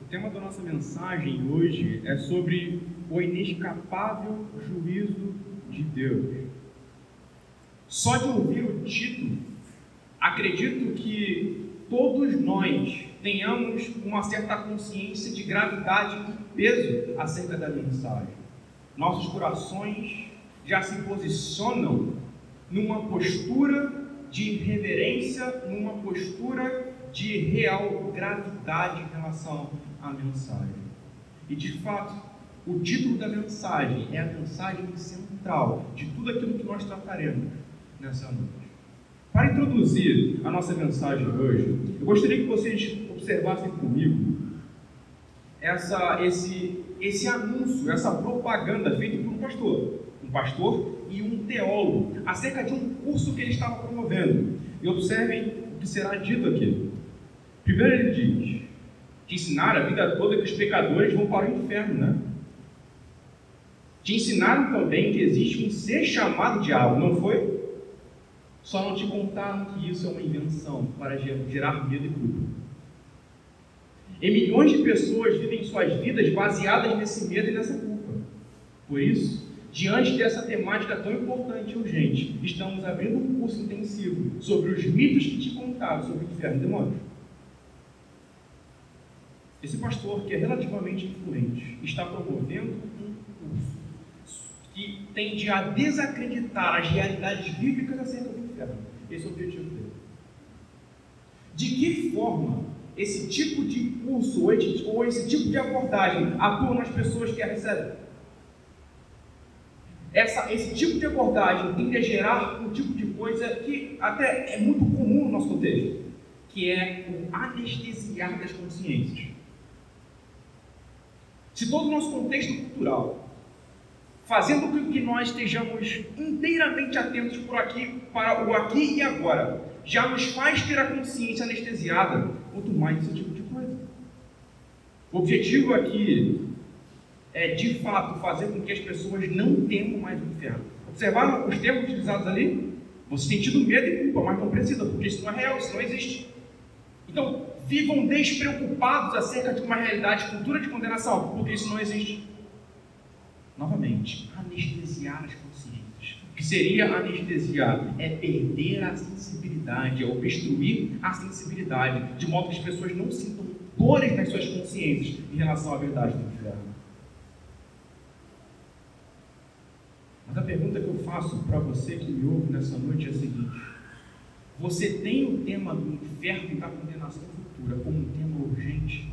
O tema da nossa mensagem hoje é sobre o inescapável juízo de Deus. Só de ouvir o título, acredito que todos nós tenhamos uma certa consciência de gravidade e peso acerca da mensagem. Nossos corações já se posicionam numa postura de reverência, numa postura de real gravidade em relação à mensagem. E de fato, o título da mensagem é a mensagem central de tudo aquilo que nós trataremos nessa noite. Para introduzir a nossa mensagem hoje, eu gostaria que vocês observassem comigo essa, esse, esse anúncio, essa propaganda feita por um pastor, um pastor e um teólogo, acerca de um curso que ele estava promovendo. E observem o que será dito aqui. Primeiro ele diz que ensinaram a vida toda que os pecadores vão para o inferno, né? Te ensinaram também que existe um ser chamado diabo, não foi? Só não te contaram que isso é uma invenção para gerar medo e culpa. E milhões de pessoas vivem suas vidas baseadas nesse medo e nessa culpa. Por isso, diante dessa temática tão importante e urgente, estamos abrindo um curso intensivo sobre os mitos que te contaram sobre o inferno e demônios. Esse pastor, que é relativamente influente, está promovendo um curso que tende a desacreditar as realidades bíblicas acerca do inferno. Esse é o objetivo dele. De que forma esse tipo de curso ou esse tipo de abordagem atua nas pessoas que a recebem? Essa, esse tipo de abordagem tende a gerar um tipo de coisa que até é muito comum no nosso contexto, que é o anestesiar das consciências. Se todo o nosso contexto cultural, fazendo com que nós estejamos inteiramente atentos por aqui, para o aqui e agora, já nos faz ter a consciência anestesiada, quanto mais esse tipo de coisa. O objetivo aqui é, de fato, fazer com que as pessoas não temam mais o inferno. Observaram os termos utilizados ali? Você tem tido medo e culpa, mas não precisa, porque isso não é real, isso não existe. Então, vivam despreocupados acerca de uma realidade futura de condenação, porque isso não existe. Novamente, anestesiar as consciências. O que seria anestesiar? É perder a sensibilidade, é obstruir a sensibilidade, de modo que as pessoas não sintam dores nas suas consciências em relação à verdade do inferno. Mas a pergunta que eu faço para você que me ouve nessa noite é a seguinte: você tem o tema do inferno e da condenação futura como um tema urgente?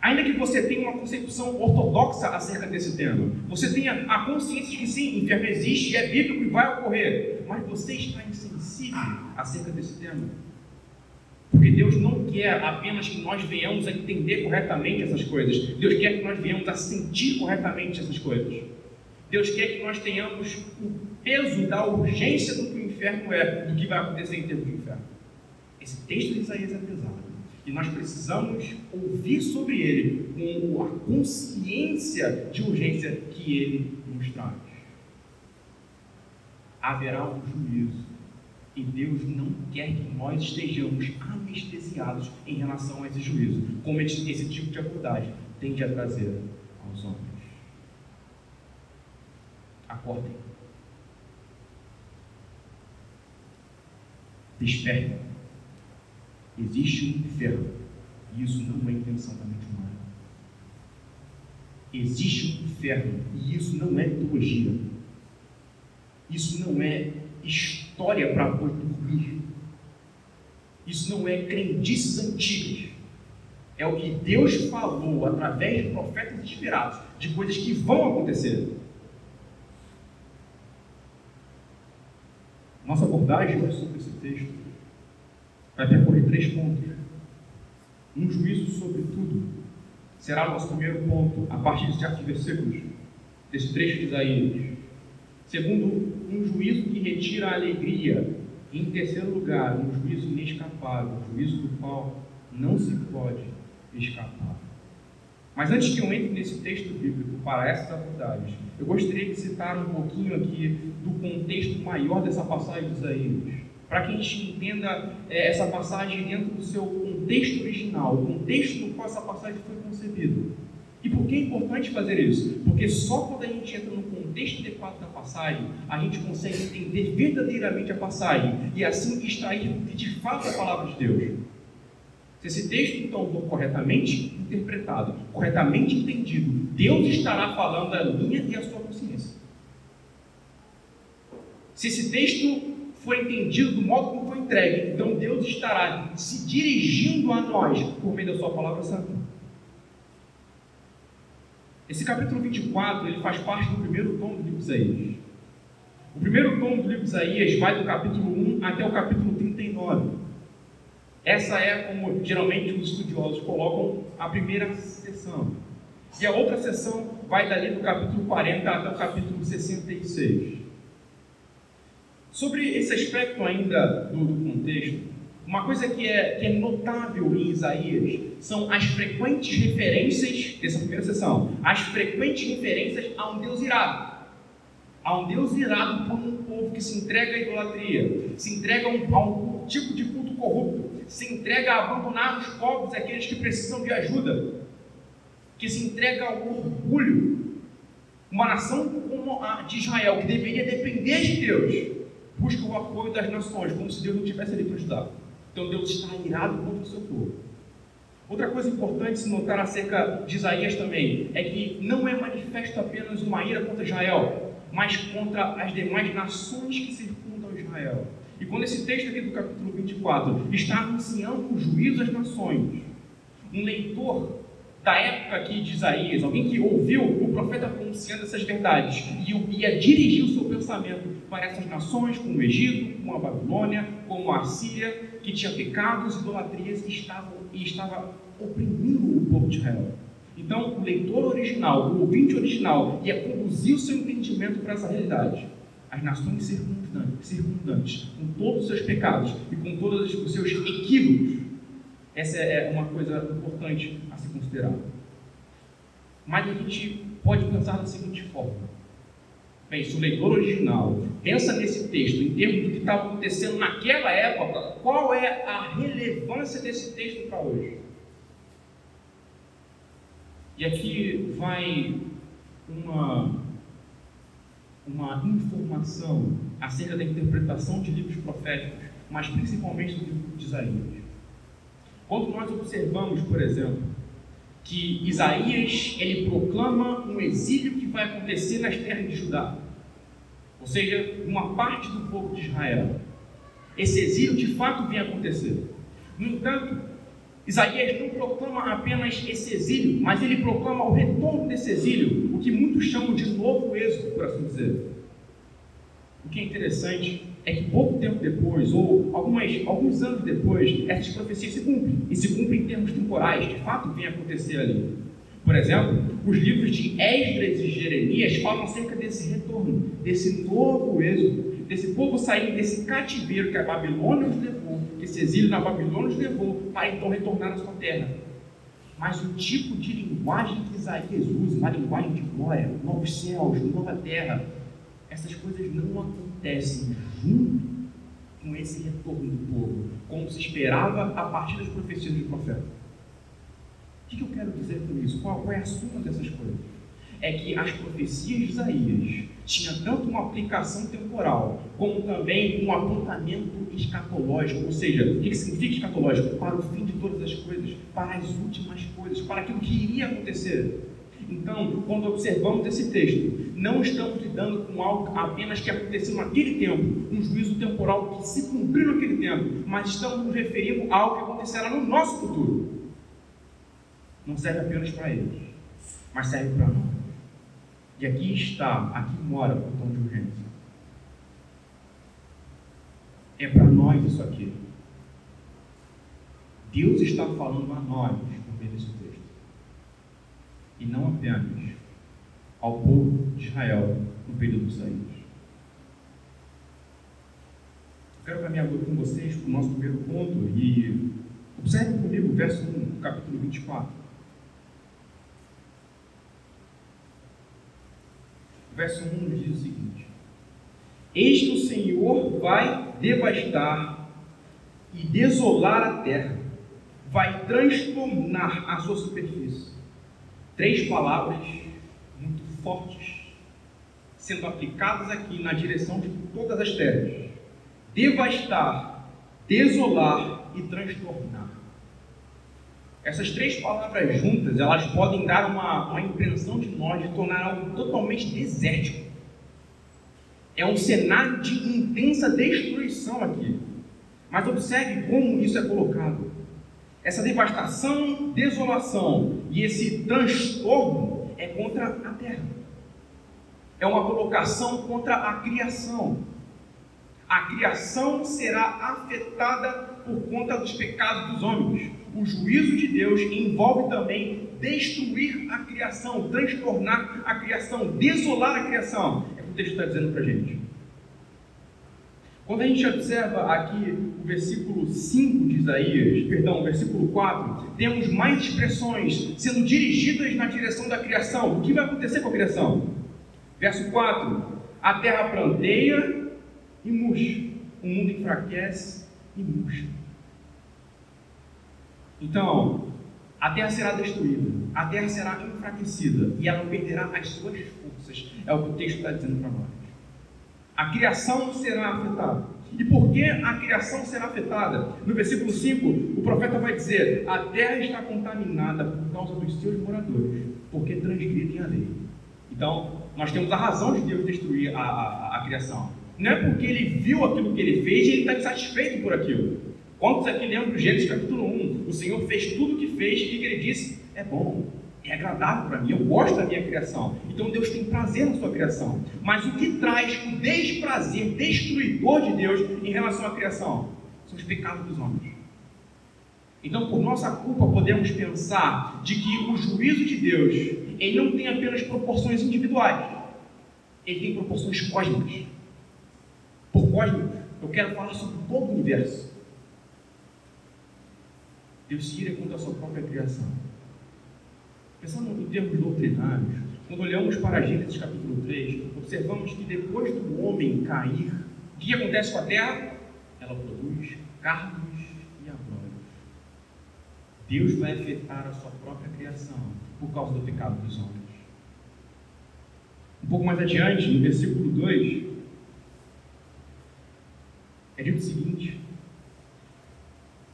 Ainda que você tenha uma concepção ortodoxa acerca desse tema, você tenha a consciência de que sim, inferno existe, é bíblico e vai ocorrer, mas você está insensível acerca desse tema. Porque Deus não quer apenas que nós venhamos a entender corretamente essas coisas, Deus quer que nós venhamos a sentir corretamente essas coisas. Deus quer que nós tenhamos o peso da urgência do que o inferno é, do que vai acontecer em termos de inferno. Esse texto de Isaías é pesado. E nós precisamos ouvir sobre ele com a consciência de urgência que ele nos traz. Haverá um juízo. E Deus não quer que nós estejamos anestesiados em relação a esse juízo, como esse, tipo de abordagem tende a trazer aos homens. Acordem. Despertem. Existe um inferno. E isso não é intenção da mente humana. Existe um inferno. E isso não é mitologia. Isso não é história para dormir. Isso não é crendices antigas. É o que Deus falou através de profetas inspirados, de coisas que vão acontecer. Nossa abordagem sobre esse texto vai percorrer três pontos. Um juízo sobre tudo será o nosso primeiro ponto, a partir de certos versículos desse trecho de Isaías. Segundo, um juízo que retira a alegria. E, em terceiro lugar, um juízo inescapável, um juízo do qual não se pode escapar. Mas antes que eu entre nesse texto bíblico para essas abordagens, eu gostaria de citar um pouquinho aqui do contexto maior dessa passagem de Isaías. Para que a gente entenda é, essa passagem dentro do seu contexto original, o contexto no qual essa passagem foi concebida. E por que é importante fazer isso? Porque só quando a gente entra no contexto adequado da passagem, a gente consegue entender verdadeiramente a passagem e assim extrair de fato a palavra de Deus. Se esse texto então for corretamente interpretado, corretamente entendido, Deus estará falando a minha e a sua consciência. Se esse texto for entendido do modo como foi entregue, então Deus estará se dirigindo a nós por meio da sua palavra santa. Esse capítulo 24 ele faz parte do primeiro tom do livro de Isaías. O primeiro tom do livro de Isaías vai do capítulo 1 até o capítulo 39. Essa é como geralmente os estudiosos colocam a primeira sessão. E a outra sessão vai dali do capítulo 40 até o capítulo 66. Sobre esse aspecto ainda do, do contexto, uma coisa que é, que é notável em Isaías são as frequentes referências, dessa primeira sessão, as frequentes referências a um Deus irado. A um Deus irado por um povo que se entrega à idolatria, se entrega a um, a um tipo de culto corrupto, se entrega a abandonar os povos, aqueles que precisam de ajuda, que se entrega ao orgulho. Uma nação como a de Israel, que deveria depender de Deus, busca o apoio das nações, como se Deus não estivesse ali para ajudar. Então Deus está irado contra o seu povo. Outra coisa importante se notar acerca de Isaías também é que não é manifesto apenas uma ira contra Israel, mas contra as demais nações que circundam Israel. E quando esse texto aqui do capítulo 24 está anunciando o juízo às nações, um leitor da época aqui de Isaías, alguém que ouviu o profeta pronunciando essas verdades e ia dirigir o seu pensamento para essas nações, como o Egito, como a Babilônia, como a Síria, que tinha pecados, idolatrias e estava, e estava oprimindo o povo de Israel. Então, o leitor original, o ouvinte original, ia conduzir o seu entendimento para essa realidade. As nações circundantes, circundantes com todos os seus pecados e com todos os seus equívocos, essa é uma coisa importante a se considerar. Mas a gente pode pensar da seguinte forma: bem, se o leitor original pensa nesse texto em termos do que estava acontecendo naquela época, qual é a relevância desse texto para hoje? E aqui vai uma, uma informação acerca da interpretação de livros proféticos, mas principalmente do livro de Isaías. Quando nós observamos, por exemplo, que Isaías ele proclama um exílio que vai acontecer nas terras de Judá, ou seja, uma parte do povo de Israel. Esse exílio de fato vem acontecer. No entanto, Isaías não proclama apenas esse exílio, mas ele proclama o retorno desse exílio, o que muitos chamam de novo êxodo, por assim dizer. O que é interessante é que pouco tempo depois, ou algumas, alguns anos depois, essas profecias se cumprem, e se cumprem em termos temporais, de fato vem acontecer ali. Por exemplo, os livros de Esdras e Jeremias falam acerca desse retorno, desse novo êxodo, desse povo sair desse cativeiro que a Babilônia os levou, que esse exílio na Babilônia os levou, para então retornar à sua terra. Mas o tipo de linguagem que Isaías usa, uma linguagem de glória, novos céus, nova terra, essas coisas não acontecem junto com esse retorno do povo, como se esperava a partir das profecias do profeta. O que eu quero dizer com isso? Qual, qual é a suma dessas coisas? É que as profecias de Isaías tinham tanto uma aplicação temporal, como também um apontamento escatológico, ou seja, o que significa escatológico? Para o fim de todas as coisas, para as últimas coisas, para aquilo que iria acontecer. Então, quando observamos esse texto, não estamos lidando com algo apenas que aconteceu naquele tempo, um juízo temporal que se cumpriu naquele tempo, mas estamos nos referindo a algo que acontecerá no nosso futuro. Não serve apenas para eles, mas serve para nós. E aqui está, aqui mora o tom de urgência. É para nós isso aqui. Deus está falando a nós por meio desse e não apenas ao povo de Israel no período dos. Eu quero caminhar agora com vocês para o nosso primeiro ponto e observe comigo o verso 1, capítulo 24. Verso 1 diz o seguinte: Eis que o Senhor vai devastar e desolar a terra, vai transtornar a sua superfície. Três palavras muito fortes sendo aplicadas aqui na direção de todas as terras: devastar, desolar e transtornar. Essas três palavras juntas, elas podem dar uma, uma impressão de nós de tornar algo totalmente desértico. É um cenário de intensa destruição aqui. Mas observe como isso é colocado. Essa devastação, desolação e esse transtorno é contra a terra. É uma colocação contra a criação. A criação será afetada por conta dos pecados dos homens. O juízo de Deus envolve também destruir a criação, transtornar a criação, desolar a criação. É o que o texto está dizendo para a gente. Quando a gente observa aqui o versículo 5 de Isaías, perdão, o versículo 4, temos mais expressões sendo dirigidas na direção da criação. O que vai acontecer com a criação? Verso 4: A terra planteia e murcha, o mundo enfraquece e murcha. Então, a terra será destruída, a terra será enfraquecida e ela perderá as suas forças. É o que o texto está dizendo para nós. A criação será afetada. E por que a criação será afetada? No versículo 5, o profeta vai dizer: A terra está contaminada por causa dos seus moradores, porque transgridem a lei. Então, nós temos a razão de Deus destruir a, a, a criação. Não é porque ele viu aquilo que ele fez e ele está insatisfeito por aquilo. Quantos aqui lembram do Gênesis capítulo 1? O Senhor fez tudo o que fez e ele disse? É bom é agradável para mim, eu gosto da minha criação. Então Deus tem prazer na sua criação. Mas o que traz o desprazer destruidor de Deus em relação à criação? São os pecados dos homens. Então, por nossa culpa, podemos pensar de que o juízo de Deus ele não tem apenas proporções individuais, ele tem proporções cósmicas. Por cósmico, eu quero falar sobre todo o universo. Deus ira contra a sua própria criação. Pensando em termos doutrinários, quando olhamos para Gênesis capítulo 3, observamos que depois do homem cair, o que acontece com a terra? Ela produz carnes e abrolhos. Deus vai afetar a sua própria criação por causa do pecado dos homens. Um pouco mais adiante, no versículo 2, é dito o seguinte: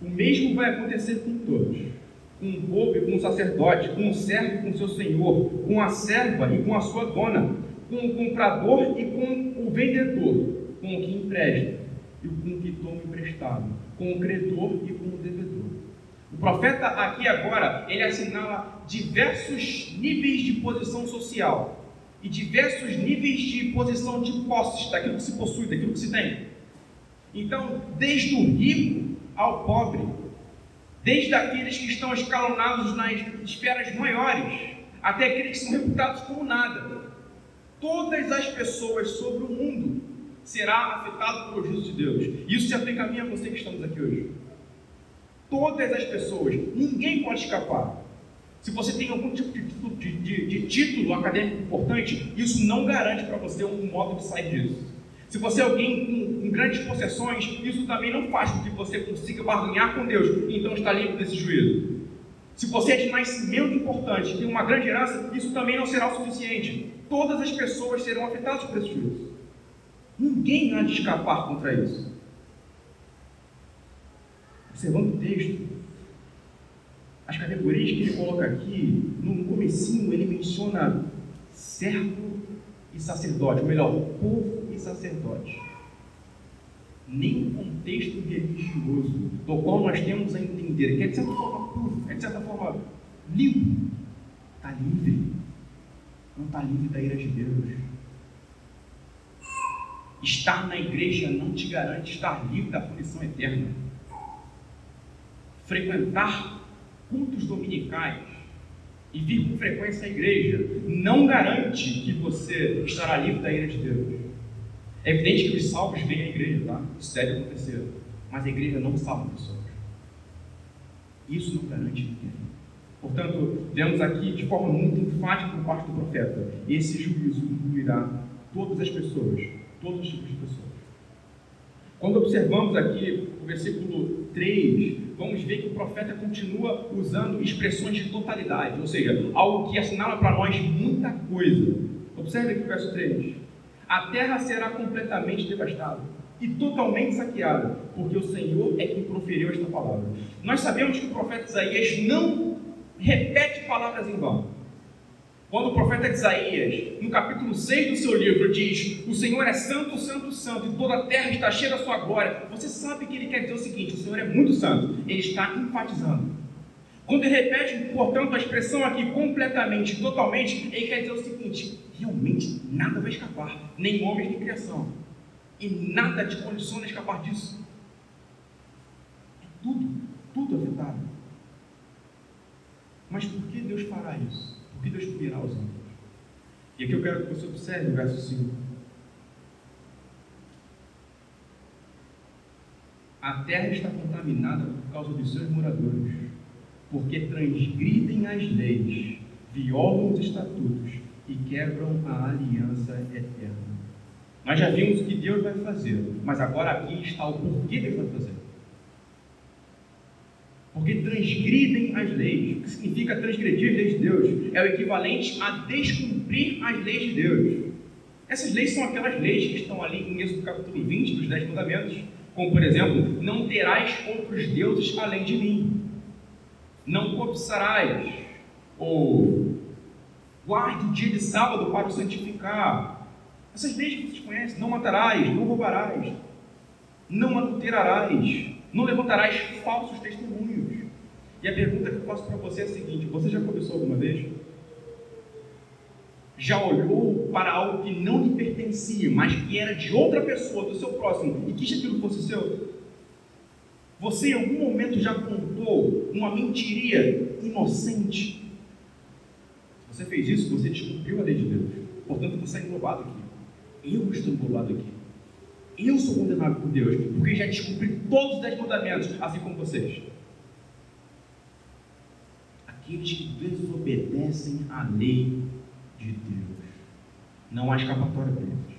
O mesmo vai acontecer com todos com o povo e com o sacerdote, com o servo e com seu senhor, com a serva e com a sua dona, com o comprador e com o vendedor, com o que empresta e com o que toma emprestado, com o credor e com o devedor. O profeta aqui agora, ele assinala diversos níveis de posição social e diversos níveis de posição de posses, daquilo que se possui, daquilo que se tem. Então, desde o rico ao pobre, desde aqueles que estão escalonados nas esferas maiores, até aqueles que são reputados como nada. Todas as pessoas sobre o mundo será afetado pelo juízo de Deus. Isso se aplica a mim e a você que estamos aqui hoje. Todas as pessoas, ninguém pode escapar. Se você tem algum tipo de de, de, de título acadêmico importante, isso não garante para você um modo de sair disso. Se você é alguém com, com, grandes possessões, isso também não faz com que você consiga barganhar com Deus, então está livre desse juízo. Se você é de nascimento importante, tem uma grande herança, isso também não será o suficiente. Todas as pessoas serão afetadas por esse juízo. Ninguém há de escapar contra isso. Observando o texto, as categorias que ele coloca aqui, no comecinho ele menciona servo e sacerdote, ou melhor, povo sacerdote. Nem o contexto religioso do qual nós temos a entender, que é de certa forma puro, é de certa forma limpo, está livre. Não está livre da ira de Deus. Estar na igreja não te garante estar livre da punição eterna. Frequentar cultos dominicais e vir com frequência à igreja não garante que você estará livre da ira de Deus. É evidente que os salvos vêm à igreja, tá? Isso deve acontecer. Mas a igreja não salva pessoas. Isso não garante ninguém. Portanto, vemos aqui de forma muito enfática por parte do profeta: esse juízo incluirá todas as pessoas, todos os tipos de pessoas. Quando observamos aqui o versículo 3, vamos ver que o profeta continua usando expressões de totalidade, ou seja, algo que assinala para nós muita coisa. Observe aqui o verso 3. A terra será completamente devastada e totalmente saqueada, porque o Senhor é quem proferiu esta palavra. Nós sabemos que o profeta Isaías não repete palavras em vão. Quando o profeta Isaías, no capítulo 6 do seu livro, diz: O Senhor é santo, santo, santo, e toda a terra está cheia da sua glória, você sabe que ele quer dizer o seguinte: o Senhor é muito santo. Ele está enfatizando. Quando ele repete, portanto, a expressão aqui completamente, totalmente, ele quer dizer o seguinte: realmente nada vai escapar, nem homens nem criação. E nada te condiciona a escapar disso. É tudo, tudo afetado. Mas por que Deus fará isso? que Deus punirá os homens. E aqui eu quero que você observe o verso 5. A terra está contaminada por causa dos seus moradores, porque transgridem as leis, violam os estatutos e quebram a aliança eterna. Nós já vimos o que Deus vai fazer, mas agora aqui está o porquê Deus vai fazer porque transgridem as leis. O que significa transgredir as leis de Deus? É o equivalente a descumprir as leis de Deus. Essas leis são aquelas leis que estão ali em Êxodo capítulo 20 dos Dez Mandamentos, como por exemplo, não terás outros deuses além de mim, não cobiçarás, ou guarde o dia de sábado para o santificar. Essas leis que vocês conhecem, não matarás, não roubarás, não adulterarás, não levantarás falsos testemunhos e a pergunta que eu faço para você é a seguinte: você já começou alguma vez? Já olhou para algo que não lhe pertencia, mas que era de outra pessoa, do seu próximo, e quis que aquilo fosse seu? Você em algum momento já contou uma mentiria inocente? Você fez isso, você descumpriu a lei de Deus. Portanto, você é englobado aqui. Eu estou englobado aqui. Eu sou condenado por Deus, porque já descumpri todos os dez mandamentos, assim como vocês aqueles que desobedecem à lei de Deus. Não há escapatória para eles.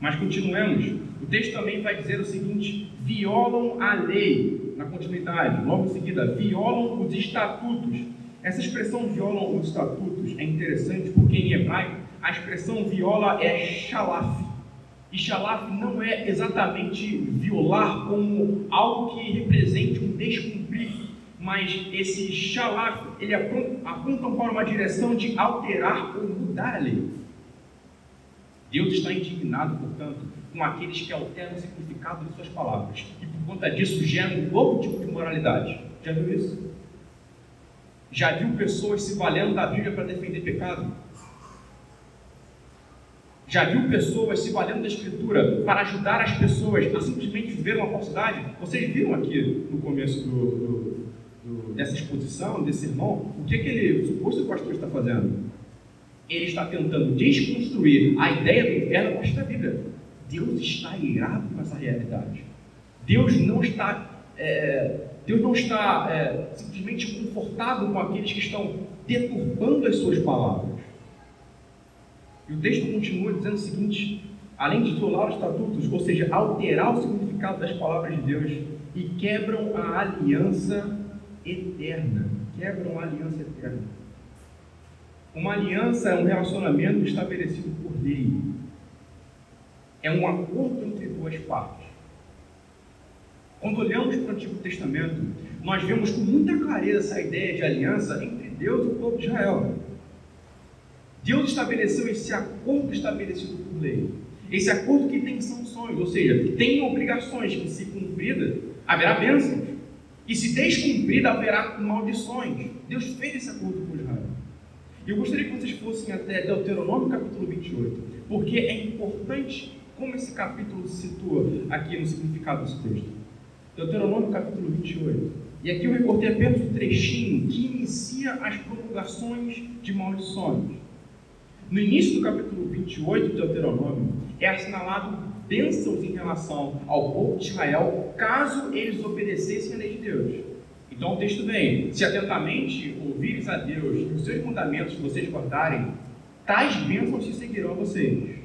Mas continuemos. O texto também vai dizer o seguinte: violam a lei. Na continuidade, logo em seguida, violam os estatutos. Essa expressão violam os estatutos é interessante porque em hebraico a expressão viola é shalaf. E shalaf não é exatamente violar como algo que represente um descumprir mas esse shalaf, ele apontam para uma direção de alterar ou mudar a lei. Deus está indignado, portanto, com aqueles que alteram o significado de suas palavras e por conta disso geram um novo tipo de moralidade. Já viu isso? Já viu pessoas se valendo da Bíblia para defender pecado? Já viu pessoas se valendo da Escritura para ajudar as pessoas a simplesmente viver uma falsidade? Vocês viram aqui no começo do, do dessa exposição, desse sermão, o que aquele suposto pastor está fazendo? Ele está tentando desconstruir a ideia do inferno a partir da Bíblia. Deus está irado com essa realidade. Deus não está, é, Deus não está é, simplesmente confortável com aqueles que estão deturbando as suas palavras. E o texto continua dizendo o seguinte: além de violar os estatutos, ou seja, alterar o significado das palavras de Deus, e quebram a aliança eterna, quebram a aliança eterna. Uma aliança é um relacionamento estabelecido por lei. É um acordo entre duas partes. Quando olhamos para o Antigo Testamento, nós vemos com muita clareza essa ideia de aliança entre Deus e o povo de Israel. Deus estabeleceu esse acordo estabelecido por lei. Esse acordo que tem sanções, ou seja, tem obrigações que, se cumpridas, haverá bênçãos. E se descumprida, haverá maldições. Deus fez esse acordo com Israel. E eu gostaria que vocês fossem até Deuteronômio capítulo 28, porque é importante como esse capítulo se situa aqui no significado desse texto. Deuteronômio capítulo 28. E aqui eu recortei apenas um trechinho que inicia as promulgações de maldições. No início do capítulo 28 de Deuteronômio, é assinalado bênçãos em relação ao povo de Israel, caso eles obedecessem a lei de Deus. Então o texto vem: se atentamente ouvires a Deus e os seus mandamentos vocês guardarem, tais bênçãos se seguirão a vocês.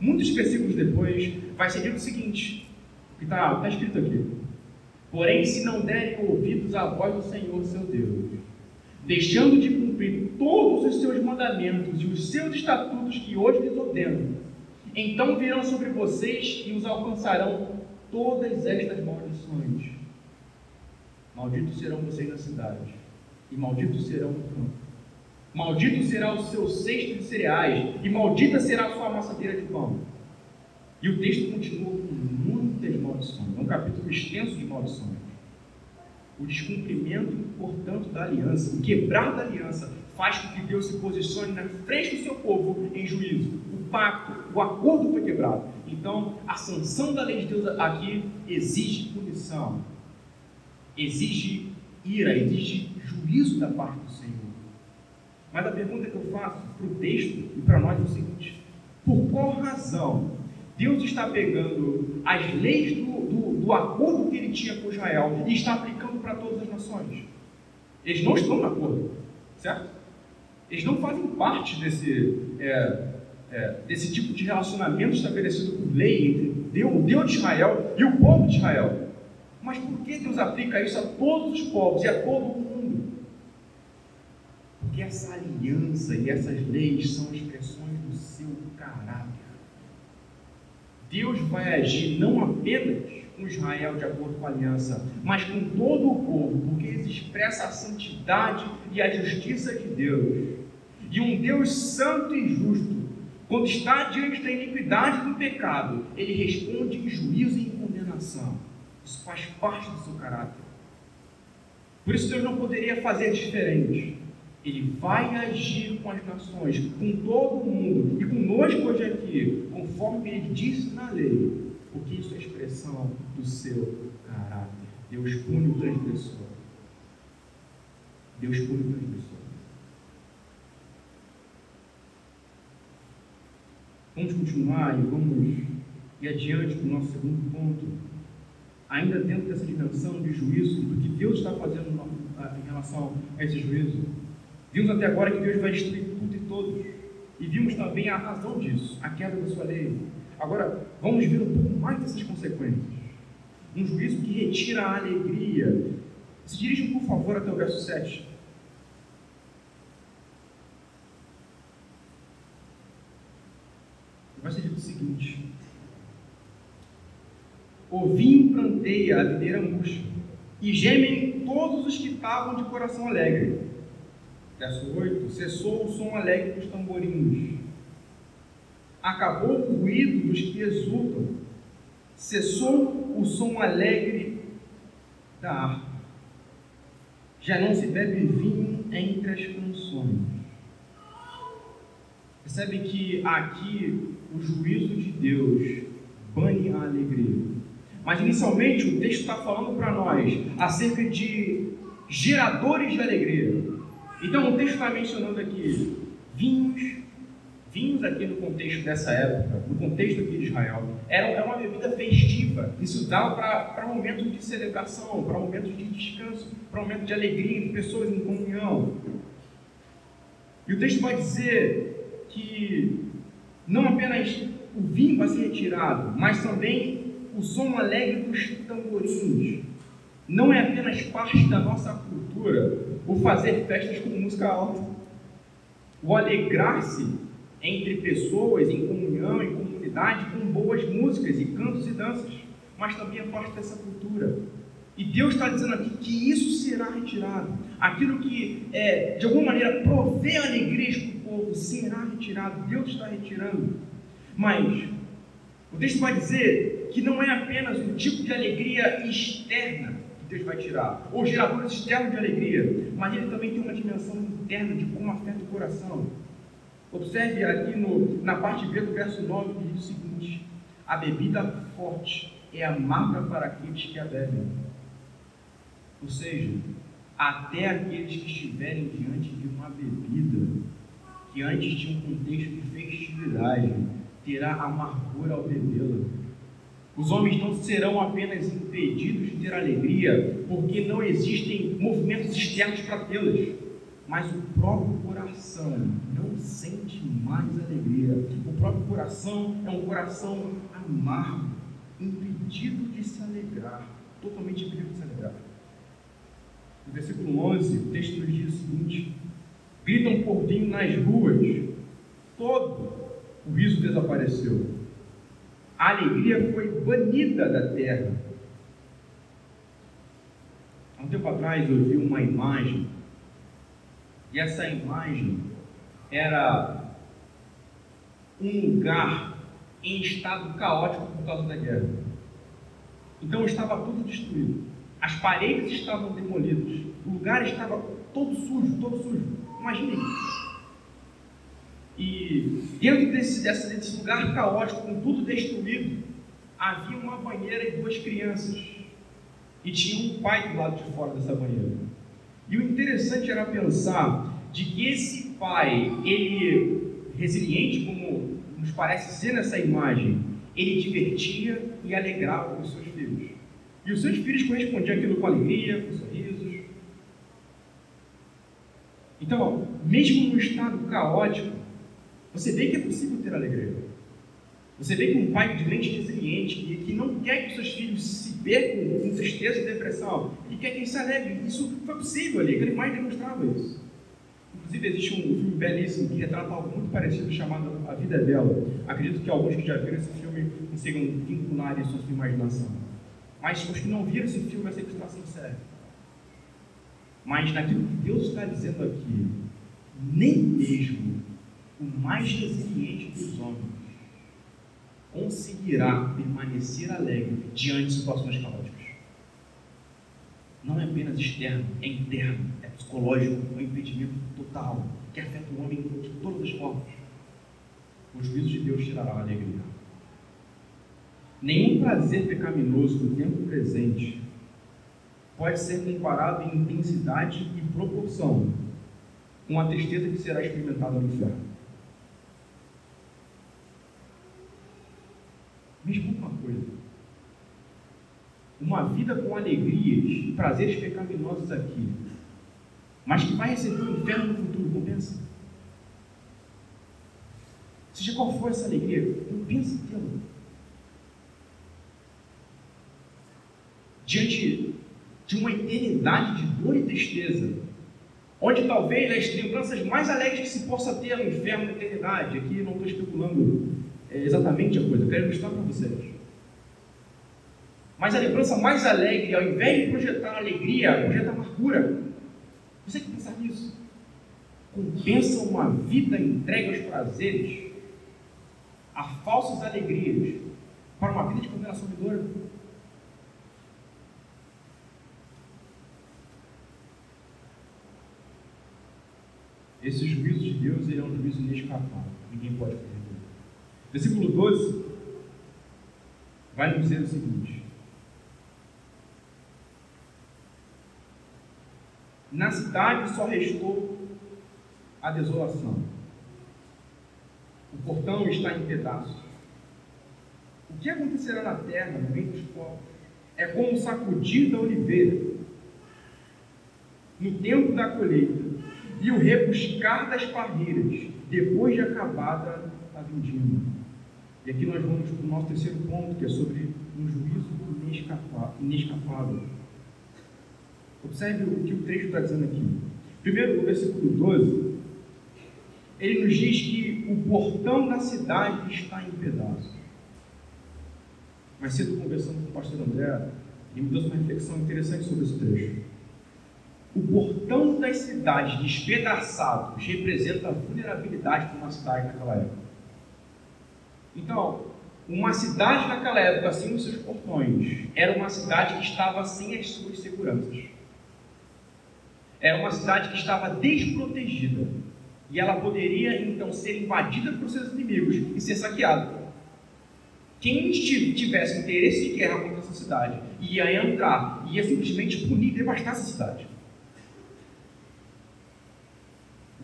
Muitos versículos depois, vai ser dito o seguinte: O que está tá escrito aqui. Porém, se não derem ouvidos à voz do Senhor seu Deus, deixando de cumprir todos os seus mandamentos e os seus estatutos que hoje lhes ordeno, então virão sobre vocês e os alcançarão todas estas maldições. Malditos serão vocês na cidade, e malditos serão no campo. Maldito será o seu cesto de cereais, e maldita será a sua amassadeira de pão. E o texto continua com muitas maldições. É um capítulo extenso de maldições. O descumprimento, portanto, da aliança, o quebrar da aliança, faz com que Deus se posicione na frente do seu povo em juízo. O pacto, o acordo foi quebrado. Então, a sanção da lei de Deus aqui exige punição, exige ira, exige juízo da parte do Senhor. Mas a pergunta que eu faço para o texto e para nós é o seguinte: por qual razão Deus está pegando as leis do, do, do acordo que ele tinha com Israel e está aplicando para todas as nações? Eles não estão no acordo, certo? Eles não fazem parte desse, é, é, desse tipo de relacionamento estabelecido por lei entre Deus, o Deus de Israel e o povo de Israel. Mas por que Deus aplica isso a todos os povos e a todo o mundo? Porque essa aliança e essas leis são expressões do seu caráter. Deus vai agir não apenas com Israel de acordo com a aliança, mas com todo o povo, porque eles expressam a santidade e a justiça de Deus. E um Deus santo e justo, quando está diante da iniquidade do pecado, ele responde em juízo e em condenação. Isso faz parte do seu caráter. Por isso Deus não poderia fazer diferente. Ele vai agir com as nações, com todo mundo e conosco hoje aqui, conforme ele disse na lei, porque isso é expressão do seu caráter. Deus pune o transgressor. Deus pune o transgressor. Vamos continuar e vamos ir adiante para o nosso segundo ponto. Ainda dentro dessa dimensão de juízo, do que Deus está fazendo em relação a esse juízo. Vimos até agora que Deus vai destruir tudo e todos. E vimos também a razão disso, a queda da sua lei. Agora, vamos ver um pouco mais dessas consequências. Um juízo que retira a alegria. Se dirijam, por favor, até o verso 7. Vai ser dito o seguinte: O vinho planteia, a videira murcha, e gemem todos os que estavam de coração alegre. Verso 8: Cessou o som alegre dos tamborins, acabou o ruído dos que exultam, cessou o som alegre da harpa, já não se bebe vinho entre as canções. Percebe que aqui o juízo de Deus bane a alegria. Mas inicialmente o texto está falando para nós acerca de geradores de alegria. Então o texto está mencionando aqui vinhos, vinhos aqui no contexto dessa época, no contexto aqui de Israel, era, era uma bebida festiva, se usava para momentos de celebração, para momentos de descanso, para momentos de alegria de pessoas em comunhão. E o texto vai dizer que não apenas o vinho vai ser retirado, mas também o som alegre dos tamborins. Não é apenas parte da nossa cultura, o fazer festas com música alta, o alegrar-se entre pessoas, em comunhão, em comunidade, com boas músicas e cantos e danças, mas também é parte dessa cultura. E Deus está dizendo aqui que isso será retirado. Aquilo que, é, de alguma maneira, provê alegrias para o povo será retirado. Deus está retirando. Mas o texto vai dizer que não é apenas um tipo de alegria externa, Deus vai tirar, ou geradores externos de alegria, mas ele também tem uma dimensão interna de como afeta o coração. Observe aqui no, na parte B do verso 9 que diz o seguinte: A bebida forte é amarga para aqueles que a bebem. Ou seja, até aqueles que estiverem diante de uma bebida que antes tinha um contexto de festividade, terá amargura ao bebê-la os homens não serão apenas impedidos de ter alegria, porque não existem movimentos externos para tê-las, mas o próprio coração não sente mais alegria. O próprio coração é um coração amargo, impedido de se alegrar, totalmente impedido de se alegrar. No versículo 11, o texto nos diz o seguinte: gritam por vinho nas ruas, todo o riso desapareceu. A alegria foi banida da terra. Há um tempo atrás eu vi uma imagem, e essa imagem era um lugar em estado caótico por causa da guerra. Então estava tudo destruído. As paredes estavam demolidas. O lugar estava todo sujo, todo sujo. Imaginem E dentro desse, desse, lugar caótico, com tudo destruído, havia uma banheira e duas crianças. E tinha um pai do lado de fora dessa banheira. E o interessante era pensar de que esse pai, ele resiliente como nos parece ser nessa imagem, ele divertia e alegrava os seus filhos. E os seus filhos correspondiam aquilo com alegria, com sorrisos. Então, mesmo no estado caótico, você vê que é possível ter alegria. Você vê que um pai de mente resiliente, que, que não quer que seus filhos se percam com tristeza e depressão, que quer que eles se alegrem. Isso foi possível ali, aquele pai demonstrava isso. Inclusive, existe um filme belíssimo que retrata algo muito parecido chamado A Vida é Bela. Acredito que alguns que já viram esse filme consigam vincular isso à sua imaginação. Mas os que não viram esse filme, essa ilustração serve. Mas naquilo que Deus está dizendo aqui, nem mesmo o mais resiliente dos homens conseguirá permanecer alegre diante de situações caóticas. Não é apenas externo, é interno, é psicológico, é um impedimento total que afeta o homem de todas as formas. O juízo de Deus tirará a alegria. Nenhum prazer pecaminoso no tempo presente pode ser comparado em intensidade e proporção com a tristeza que será experimentada no inferno. Mesmo uma coisa. Uma vida com alegrias e prazeres pecaminosos aqui, mas que vai receber o inferno no futuro, compensa? Seja qual for essa alegria, compensa tê-la. Diante de uma eternidade de dor e tristeza, onde talvez as lembranças mais alegres que se possa ter no inferno na eternidade, aqui não estou especulando é, exatamente a coisa, quero mostrar para vocês. Mas a lembrança mais alegre, ao invés de projetar alegria, projeta amargura. Você tem que pensar nisso. Compensa uma vida entregue aos prazeres, a falsas alegrias, para uma vida de condenação de dor. Esse juízo de Deus ele é um juízo inescapável. Ninguém pode perder. Versículo 12 vai nos dizer o seguinte: Na cidade só restou a desolação. O portão está em pedaços. O que acontecerá na terra, no meio dos povos, é como sacudir da oliveira no tempo da colheita e o rebuscar das parreiras depois de acabada a vindima. E aqui nós vamos para o nosso terceiro ponto, que é sobre um juízo inescapável. Observe o que o texto está dizendo aqui. Primeiro, no versículo 12, ele nos diz que o portão da cidade está em pedaços. Mais cedo, conversando com o pastor André, ele me deu uma reflexão interessante sobre esse trecho. O portão das cidades despedaçados representa a vulnerabilidade de uma cidade naquela época. Então, uma cidade naquela época, sem os seus portões, era uma cidade que estava sem as suas seguranças. Era uma cidade que estava desprotegida. E ela poderia então ser invadida por seus inimigos e ser saqueada. Quem tivesse interesse de guerra contra essa cidade ia entrar, ia simplesmente punir e devastar essa cidade.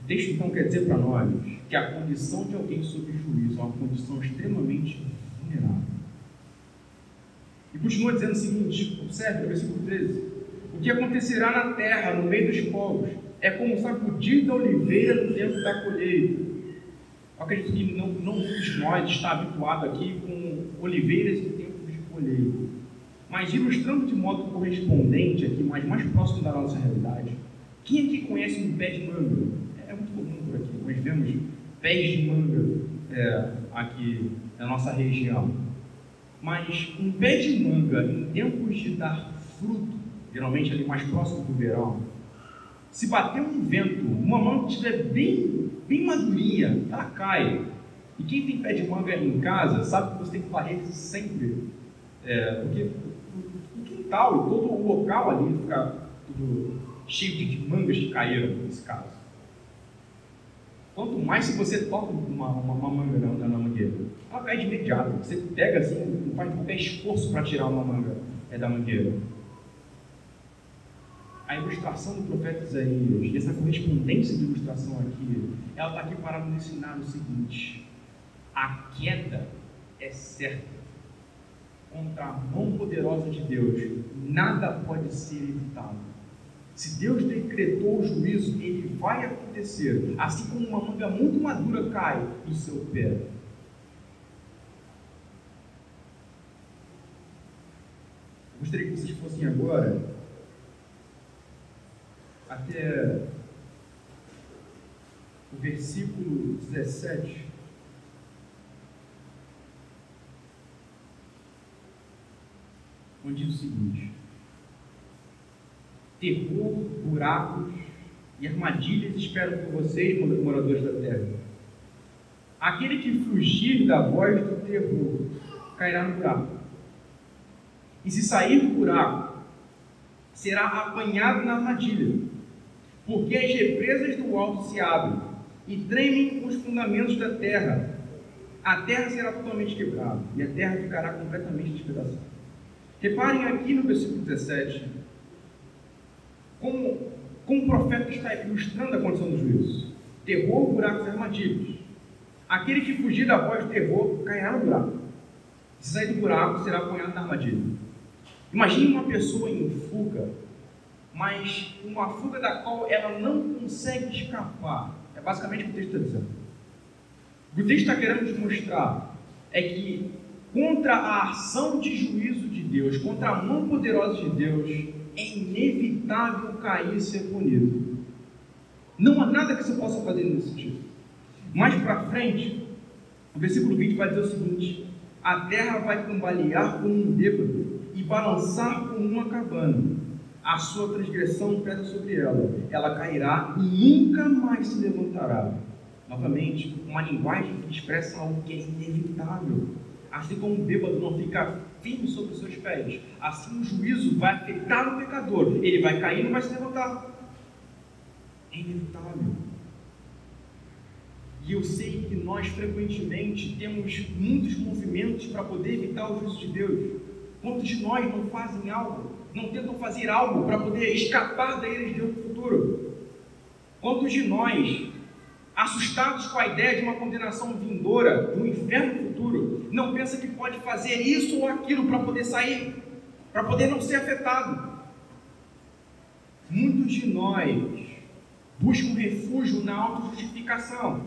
O texto então quer dizer para nós que a condição de alguém sob juízo é uma condição extremamente vulnerável. E continua dizendo o seguinte: observe o versículo 13. O que acontecerá na terra, no meio dos povos, é como sacudir da oliveira no tempo da colheita. Eu acredito que não, não muitos nós está habituado aqui com oliveiras em tempo de alheio. Mas ilustrando de modo correspondente aqui, mais, mais próximo da nossa realidade, quem aqui conhece um pé de manga? É muito comum por aqui, nós vemos pés de manga é, aqui na nossa região. Mas um pé de manga, em tempos de dar fruto, geralmente ali mais próximo do verão, se bater um vento, uma manga estiver bem, bem madurinha, ela cai. E quem tem pé de manga em casa sabe que você tem que varrer sempre. É, porque o quintal e todo o local ali fica tudo cheio de mangas que caíram nesse caso. Quanto mais se você toca uma, uma, uma manga na, na, mangueira, ela cai de imediato. Você pega assim, não faz qualquer esforço para tirar uma manga é, da mangueira. A ilustração do profeta Isaías, essa correspondência de ilustração aqui, ela está aqui para nos ensinar o seguinte: a queda é certa. Contra a mão poderosa de Deus, nada pode ser evitado. Se Deus decretou o juízo, ele vai acontecer, assim como uma manga muito madura cai do seu pé. Gostaria que vocês fossem agora até o versículo 17. onde diz o seguinte: terror, buracos e armadilhas esperam por vocês, moradores da terra. Aquele que fugir da voz do terror cairá no buraco. E se sair do buraco, será apanhado na armadilha. Porque as represas do alto se abrem e tremem os fundamentos da terra. A terra será totalmente quebrada e a terra ficará completamente despedaçada. Reparem aqui no versículo 17, como, como o profeta está ilustrando a condição do juízo: terror, buracos e armadilhas. Aquele que fugir da voz do terror cairá no buraco. Se sair do buraco, será apanhado na armadilha. Imagine uma pessoa em fuga, mas uma fuga da qual ela não consegue escapar. É basicamente o que o texto está dizendo. O que o texto está querendo te mostrar é que contra a ação de juízo de Deus, contra a mão poderosa de Deus, é inevitável cair e ser punido. Não há nada que você possa fazer nesse sentido. Mais para frente, o versículo 20 vai dizer o seguinte: A terra vai cambalear como um bêbado e balançar como uma cabana. A sua transgressão pesa sobre ela, ela cairá e nunca mais se levantará. Novamente, uma linguagem que expressa algo que é inevitável. Assim como um bêbado não fica firme sobre os seus pés, assim o juízo vai afetar o pecador. Ele vai cair e não vai se levantar. É inevitável. E eu sei que nós frequentemente temos muitos movimentos para poder evitar o juízo de Deus. Quantos de nós não fazem algo, não tentam fazer algo para poder escapar ira de no futuro? Quantos de nós assustados com a ideia de uma condenação vindoura, de um inferno futuro, não pensa que pode fazer isso ou aquilo para poder sair, para poder não ser afetado. Muitos de nós buscam refúgio na autojustificação.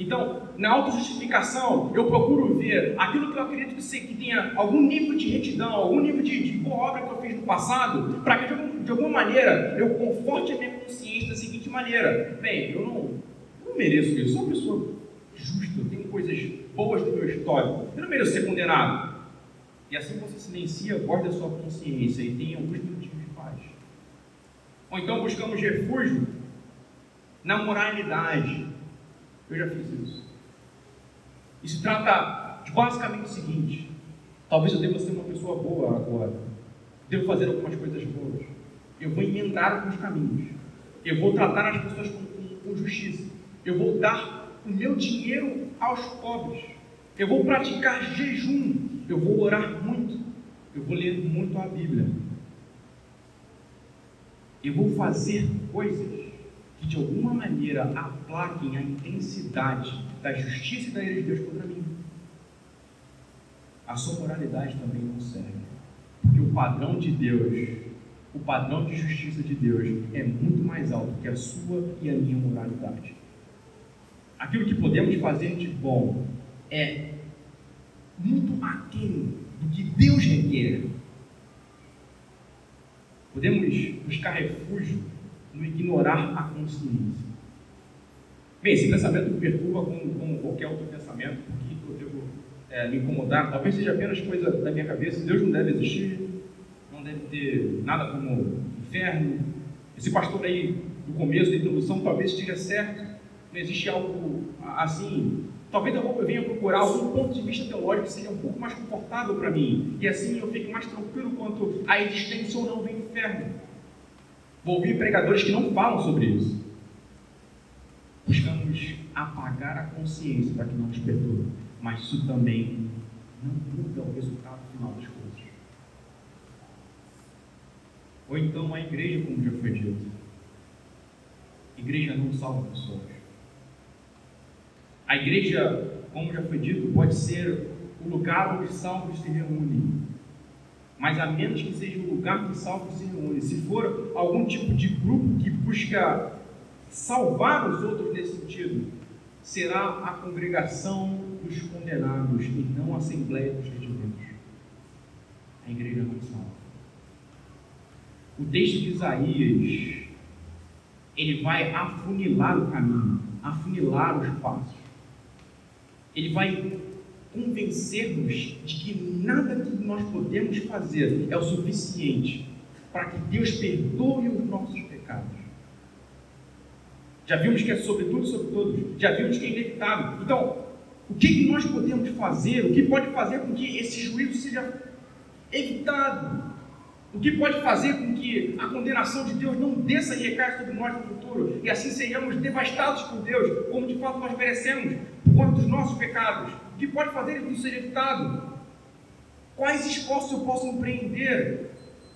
Então, na autojustificação, eu procuro ver aquilo que eu acredito que, que tenha algum nível de retidão, algum nível de, de boa obra que eu fiz no passado, para que de, algum, de, alguma maneira eu conforte a minha consciência da seguinte maneira: bem, eu não, eu não mereço isso, sou uma pessoa justa, eu tenho coisas boas no meu histórico, eu não mereço ser condenado. E assim você silencia a voz da sua consciência e tem alguns minutinhos de paz. Ou então buscamos refúgio na moralidade eu já fiz isso. Isso trata de basicamente o seguinte: talvez eu deva ser uma pessoa boa agora, devo fazer algumas coisas boas, eu vou emendar alguns caminhos, eu vou tratar as pessoas com, com, com justiça, eu vou dar o meu dinheiro aos pobres, eu vou praticar jejum, eu vou orar muito, eu vou ler muito a Bíblia, eu vou fazer coisas que de alguma maneira aplaquem a intensidade da justiça e da ira de Deus contra mim. A sua moralidade também não serve. Porque o padrão de Deus, o padrão de justiça de Deus é muito mais alto que a sua e a minha moralidade. Aquilo que podemos fazer de bom é muito aquém do que Deus requer. Podemos buscar refúgio no ignorar a consciência. Bem, esse pensamento me perturba como, como qualquer outro pensamento, porque eu devo é, me incomodar. Talvez seja apenas coisa da minha cabeça. Deus não deve existir, não deve ter nada como inferno. Esse pastor aí, do começo da introdução, talvez esteja certo. Não existe algo assim. Talvez eu venha procurar algum ponto de vista teológico que seja um pouco mais confortável para mim. E assim eu fique mais tranquilo quanto à existência ou não do inferno. Vou ouvir pregadores que não falam sobre isso buscamos apagar a consciência para que não nos perturbe, mas isso também não muda o resultado final das coisas. Ou então a igreja, como já foi dito. igreja não salva pessoas. A igreja, como já foi dito, pode ser o lugar onde salvos se reúnem. Mas a menos que seja o lugar que salvos se reúnem. Se for algum tipo de grupo que busca salvar os outros nesse sentido será a congregação dos condenados e não a assembleia dos redimidos. A igreja não salva. O texto de Isaías ele vai afunilar o caminho, afunilar os passos. Ele vai convencer-nos de que nada que nós podemos fazer é o suficiente para que Deus perdoe os nossos pecados. Já vimos que é sobre tudo sobre todos. Já vimos que é inevitável. Então, o que, que nós podemos fazer? O que pode fazer com que esse juízo seja evitado? O que pode fazer com que a condenação de Deus não desça e recaia sobre nós no futuro e assim sejamos devastados por Deus, como de fato nós merecemos, por conta dos nossos pecados? O que pode fazer isso ser evitado? Quais esforços eu posso empreender?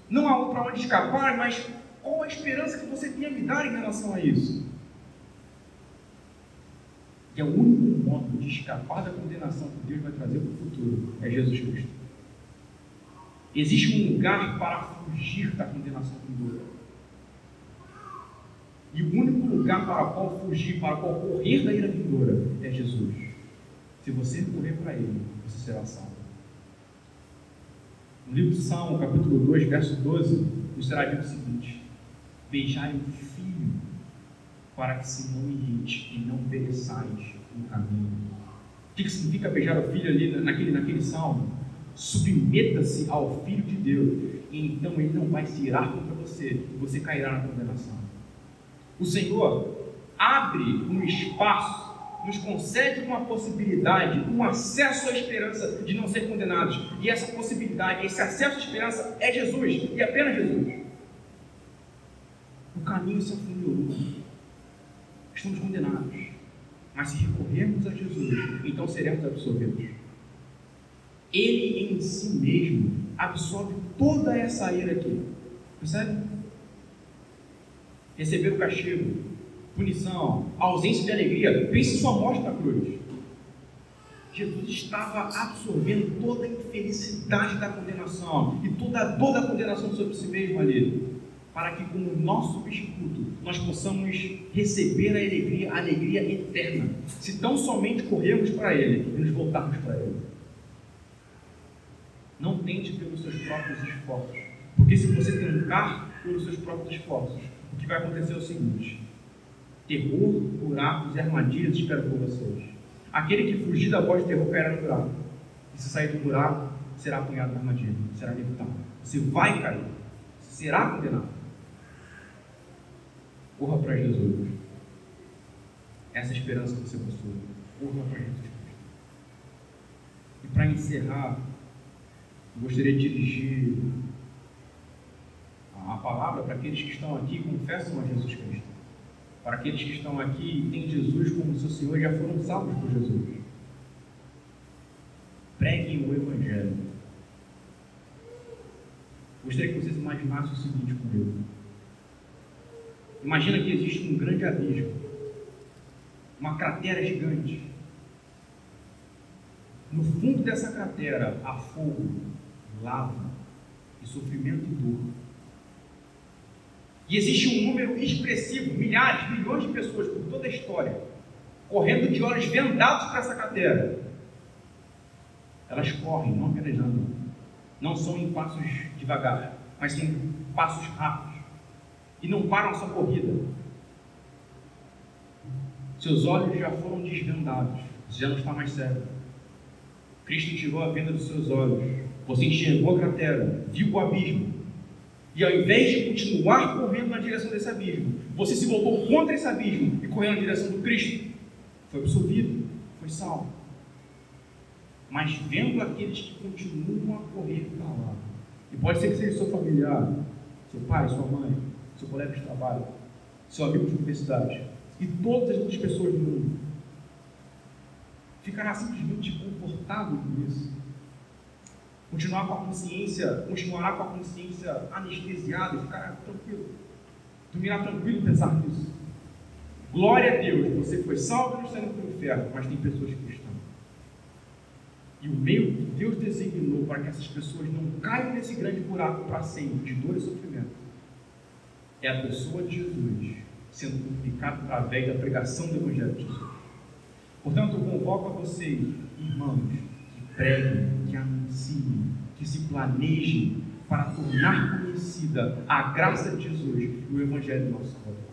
Não há para onde escapar, mas qual a esperança que você tem a me dar em relação a isso? que é o único modo de escapar da condenação que Deus vai trazer para o futuro, é Jesus Cristo. Existe um lugar para fugir da condenação vindoura. E o único lugar para qual fugir, para qual correr da ira vindoura, é Jesus. Se você correr para Ele, você será salvo. No livro de Salmo, capítulo 2, verso 12, nos será dito o seguinte: Beijai o Filho para que se não irrite e não pereçais no caminho. O que significa beijar o filho ali naquele, naquele salmo? Submeta-se ao Filho de Deus, e então ele não vai se irar contra você, você cairá na condenação. O Senhor abre um espaço, nos concede uma possibilidade, um acesso à esperança de não ser condenados. E essa possibilidade, esse acesso à esperança é Jesus, e apenas Jesus. O caminho se afunilou estamos condenados. Mas se recorrermos a Jesus, então seremos absolvidos. Ele em si mesmo absorve toda essa ira aqui. Percebe? Receber o castigo, punição, ausência de alegria. Pense sua morte na cruz. Jesus estava absorvendo toda a infelicidade da condenação e toda a dor da condenação sobre si mesmo ali para que, como nosso substituto, nós possamos receber a alegria, a alegria eterna, se tão somente corrermos para Ele e nos voltarmos para Ele. Não tente pelos seus próprios esforços, porque se você tentar pelos seus próprios esforços, o que vai acontecer é o seguinte: terror, buracos e armadilhas esperam por vocês. Aquele que fugir da voz de terror cairá no buraco, e se sair do buraco, será apanhado na armadilha, será libertado. Você vai cair, será condenado. Corra para Jesus. Essa é esperança que você possui. Corra para Jesus. E para encerrar, gostaria de dirigir a palavra para aqueles que estão aqui e confessam a Jesus Cristo. Para aqueles que estão aqui e têm Jesus como seu Senhor já foram salvos por Jesus. Preguem o Evangelho. Gostaria que vocês imaginassem o seguinte comigo. Imagina que existe um grande abismo, uma cratera gigante. No fundo dessa cratera há fogo, lava e sofrimento e dor. E existe um número expressivo, milhares, milhões de pessoas por toda a história, correndo de olhos vendados para essa cratera. Elas correm, não andam. Não são em passos devagar, mas em passos rápidos. E não param sua corrida. Seus olhos já foram desvendados. Você já não está mais cego. Cristo tirou a venda dos seus olhos. Você enxergou a cratera, viu o abismo. E ao invés de continuar correndo na direção desse abismo, você se voltou contra esse abismo e correu na direção do Cristo. Foi absolvido, foi salvo. Mas vendo aqueles que continuam a correr para lá, e pode ser que seja seu familiar, seu pai, sua mãe, seu colega de trabalho, seu amigo de universidade, e todas as outras pessoas do mundo, ficará simplesmente confortável com isso. Continuar com a consciência, continuará com a consciência anestesiada ficará tranquilo. Dormirá tranquilo pensar nisso. Glória a Deus, você foi salvo não está indo para o inferno, mas tem pessoas que estão. E o meio que Deus designou para que essas pessoas não caiam nesse grande buraco para sempre, de dor e sofrimento, é a pessoa de Jesus sendo purificada através da pregação do Evangelho de Jesus. Portanto, eu convoco a vocês, irmãos, que preguem, que anunciem, que se planejem para tornar conhecida a graça de Jesus e o Evangelho do nosso Salvador.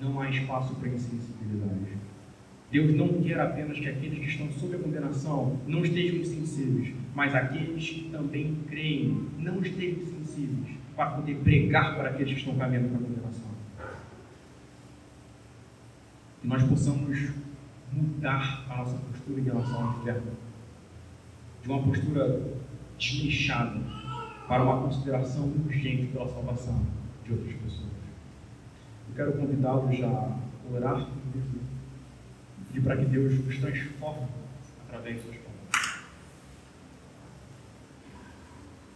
Não há espaço para insensibilidade. Deus não quer apenas que aqueles que estão sob a condenação não estejam insensíveis, mas aqueles que também creem não estejam sensíveis para poder pregar para aqueles que estão caminhando para a condenação que nós possamos mudar a nossa postura em relação ao inferno, de uma postura desleixada para uma consideração urgente pela salvação de outras pessoas. Eu quero convidá-los a orar, pedir para que Deus nos transforme através dos